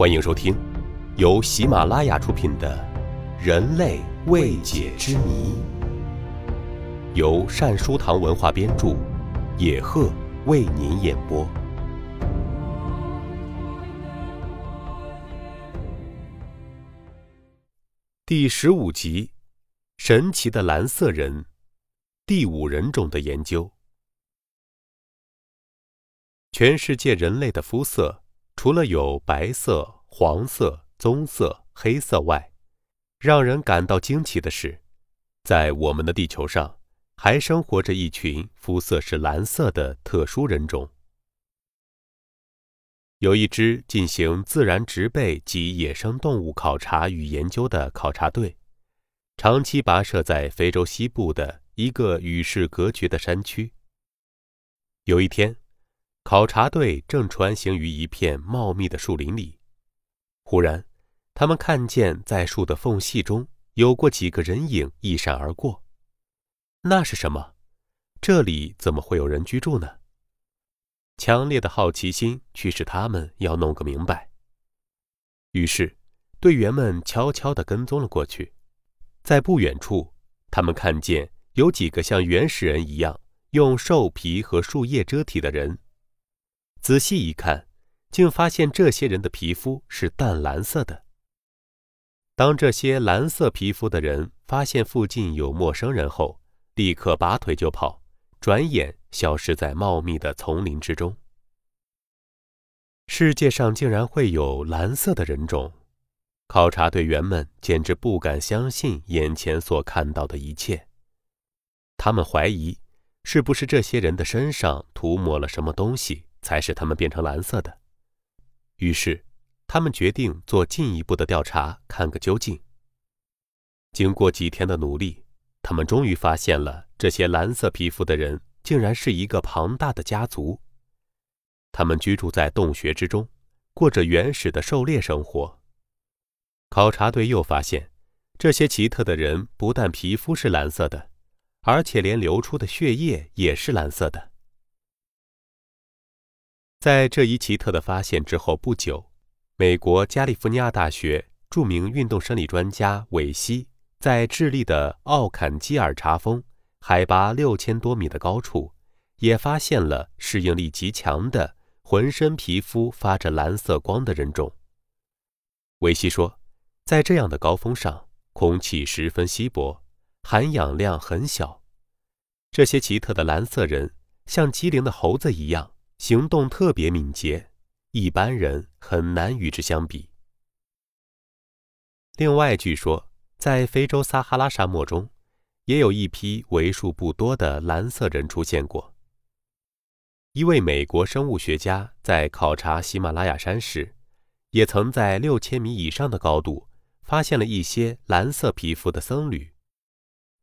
欢迎收听由喜马拉雅出品的《人类未解之谜》，由善书堂文化编著，野鹤为您演播。第十五集：神奇的蓝色人，第五人种的研究。全世界人类的肤色，除了有白色、黄色、棕色、黑色外，让人感到惊奇的是，在我们的地球上，还生活着一群肤色是蓝色的特殊人种。有一支进行自然植被及野生动物考察与研究的考察队，长期跋涉在非洲西部的一个与世隔绝的山区。有一天，考察队正穿行于一片茂密的树林里，忽然，他们看见在树的缝隙中有过几个人影一闪而过。那是什么？这里怎么会有人居住呢？强烈的好奇心驱使他们要弄个明白。于是，队员们悄悄地跟踪了过去。在不远处，他们看见有几个像原始人一样用兽皮和树叶遮体的人。仔细一看，竟发现这些人的皮肤是淡蓝色的。当这些蓝色皮肤的人发现附近有陌生人后，立刻拔腿就跑。转眼消失在茂密的丛林之中。世界上竟然会有蓝色的人种，考察队员们简直不敢相信眼前所看到的一切。他们怀疑，是不是这些人的身上涂抹了什么东西，才使他们变成蓝色的？于是，他们决定做进一步的调查，看个究竟。经过几天的努力。他们终于发现了，这些蓝色皮肤的人竟然是一个庞大的家族。他们居住在洞穴之中，过着原始的狩猎生活。考察队又发现，这些奇特的人不但皮肤是蓝色的，而且连流出的血液也是蓝色的。在这一奇特的发现之后不久，美国加利福尼亚大学著名运动生理专家韦西。在智利的奥坎基尔查峰，海拔六千多米的高处，也发现了适应力极强的、浑身皮肤发着蓝色光的人种。维西说，在这样的高峰上，空气十分稀薄，含氧量很小。这些奇特的蓝色人像机灵的猴子一样，行动特别敏捷，一般人很难与之相比。另外，据说。在非洲撒哈拉沙漠中，也有一批为数不多的蓝色人出现过。一位美国生物学家在考察喜马拉雅山时，也曾在六千米以上的高度发现了一些蓝色皮肤的僧侣。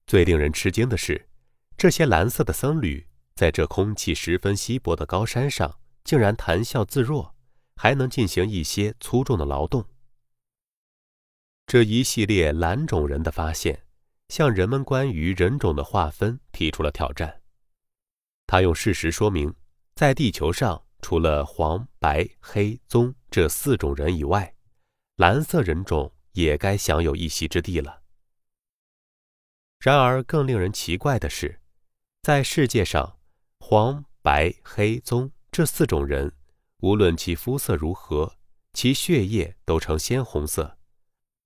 最令人吃惊的是，这些蓝色的僧侣在这空气十分稀薄的高山上，竟然谈笑自若，还能进行一些粗重的劳动。这一系列蓝种人的发现，向人们关于人种的划分提出了挑战。他用事实说明，在地球上，除了黄、白、黑、棕这四种人以外，蓝色人种也该享有一席之地了。然而，更令人奇怪的是，在世界上，黄、白、黑、棕这四种人，无论其肤色如何，其血液都呈鲜红色。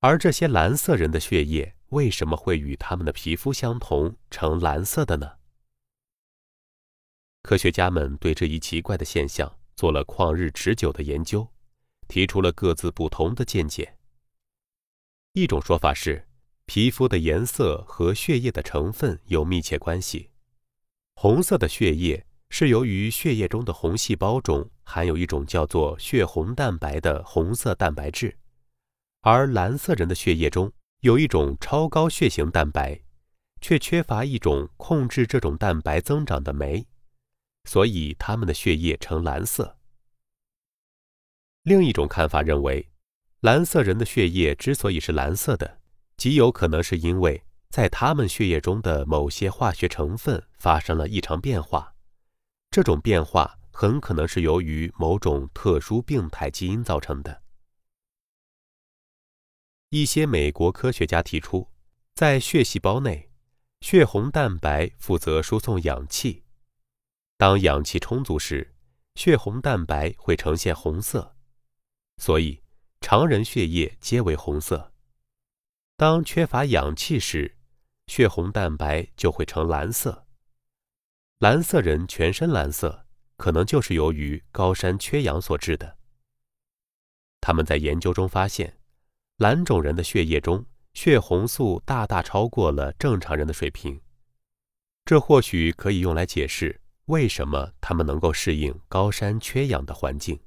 而这些蓝色人的血液为什么会与他们的皮肤相同，呈蓝色的呢？科学家们对这一奇怪的现象做了旷日持久的研究，提出了各自不同的见解。一种说法是，皮肤的颜色和血液的成分有密切关系。红色的血液是由于血液中的红细胞中含有一种叫做血红蛋白的红色蛋白质。而蓝色人的血液中有一种超高血型蛋白，却缺乏一种控制这种蛋白增长的酶，所以他们的血液呈蓝色。另一种看法认为，蓝色人的血液之所以是蓝色的，极有可能是因为在他们血液中的某些化学成分发生了异常变化，这种变化很可能是由于某种特殊病态基因造成的。一些美国科学家提出，在血细胞内，血红蛋白负责输送氧气。当氧气充足时，血红蛋白会呈现红色，所以常人血液皆为红色。当缺乏氧气时，血红蛋白就会呈蓝色。蓝色人全身蓝色，可能就是由于高山缺氧所致的。他们在研究中发现。蓝种人的血液中血红素大大超过了正常人的水平，这或许可以用来解释为什么他们能够适应高山缺氧的环境。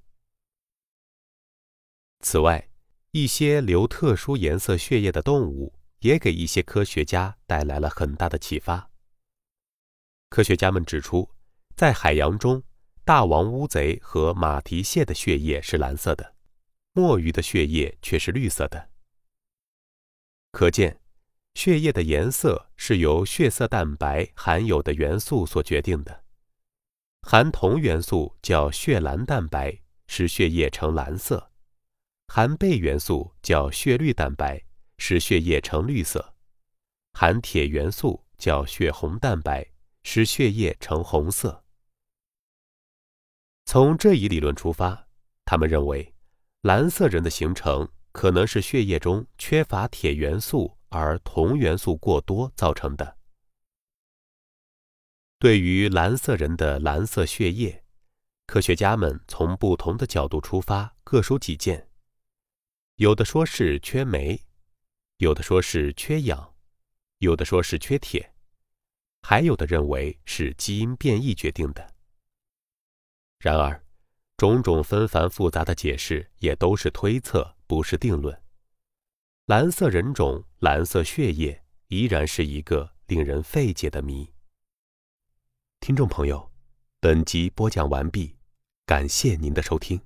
此外，一些流特殊颜色血液的动物也给一些科学家带来了很大的启发。科学家们指出，在海洋中，大王乌贼和马蹄蟹的血液是蓝色的。墨鱼的血液却是绿色的，可见血液的颜色是由血色蛋白含有的元素所决定的。含铜元素叫血蓝蛋白，使血液呈蓝色；含钡元素叫血绿蛋白，使血液呈绿色；含铁元素叫血红蛋白，使血液呈红色。从这一理论出发，他们认为。蓝色人的形成可能是血液中缺乏铁元素而铜元素过多造成的。对于蓝色人的蓝色血液，科学家们从不同的角度出发，各抒己见。有的说是缺镁，有的说是缺氧，有的说是缺铁，还有的认为是基因变异决定的。然而。种种纷繁复杂的解释也都是推测，不是定论。蓝色人种、蓝色血液依然是一个令人费解的谜。听众朋友，本集播讲完毕，感谢您的收听。